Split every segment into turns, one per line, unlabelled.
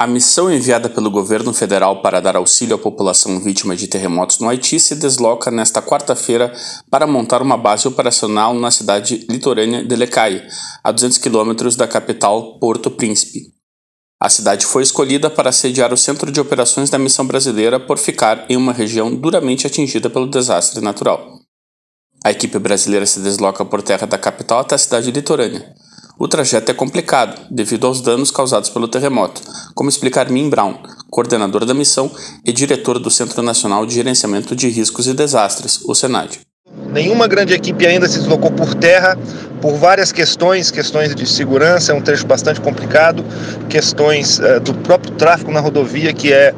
A missão enviada pelo governo federal para dar auxílio à população vítima de terremotos no Haiti se desloca nesta quarta-feira para montar uma base operacional na cidade litorânea de Lecai, a 200 quilômetros da capital Porto Príncipe. A cidade foi escolhida para sediar o centro de operações da missão brasileira por ficar em uma região duramente atingida pelo desastre natural. A equipe brasileira se desloca por terra da capital até a cidade litorânea. O trajeto é complicado devido aos danos causados pelo terremoto, como explica Armin Brown, coordenador da missão e diretor do Centro Nacional de Gerenciamento de Riscos e Desastres, o SENAD.
Nenhuma grande equipe ainda se deslocou por terra por várias questões, questões de segurança, é um trecho bastante complicado, questões uh, do próprio tráfego na rodovia, que é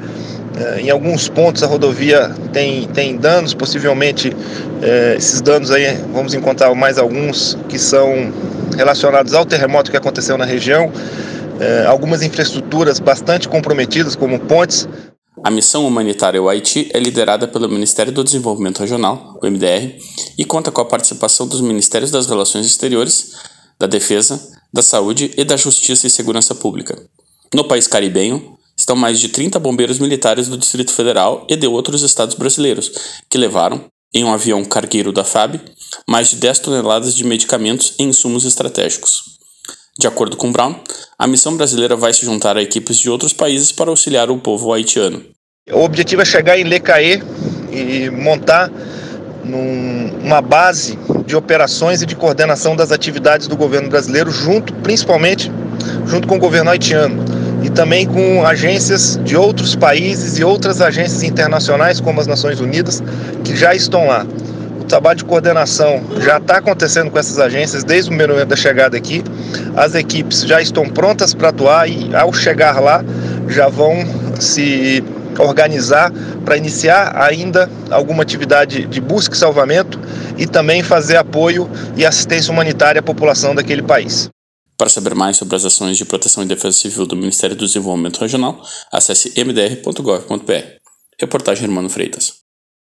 em alguns pontos a rodovia tem, tem danos, possivelmente uh, esses danos aí vamos encontrar mais alguns que são relacionados ao terremoto que aconteceu na região, é, algumas infraestruturas bastante comprometidas, como pontes.
A missão humanitária ao Haiti é liderada pelo Ministério do Desenvolvimento Regional, o MDR, e conta com a participação dos Ministérios das Relações Exteriores, da Defesa, da Saúde e da Justiça e Segurança Pública. No país caribenho, estão mais de 30 bombeiros militares do Distrito Federal e de outros estados brasileiros, que levaram, em um avião cargueiro da FAB, mais de 10 toneladas de medicamentos e insumos estratégicos. De acordo com Brown, a missão brasileira vai se juntar a equipes de outros países para auxiliar o povo haitiano.
O objetivo é chegar em Lecaê e montar num, uma base de operações e de coordenação das atividades do governo brasileiro, junto, principalmente, junto com o governo haitiano e também com agências de outros países e outras agências internacionais, como as Nações Unidas, que já estão lá. O trabalho de coordenação já está acontecendo com essas agências desde o momento da chegada aqui. As equipes já estão prontas para atuar e, ao chegar lá, já vão se organizar para iniciar ainda alguma atividade de busca e salvamento e também fazer apoio e assistência humanitária à população daquele país.
Para saber mais sobre as ações de proteção e defesa civil do Ministério do Desenvolvimento Regional, acesse mdr.gov.br. Reportagem Hermano Freitas.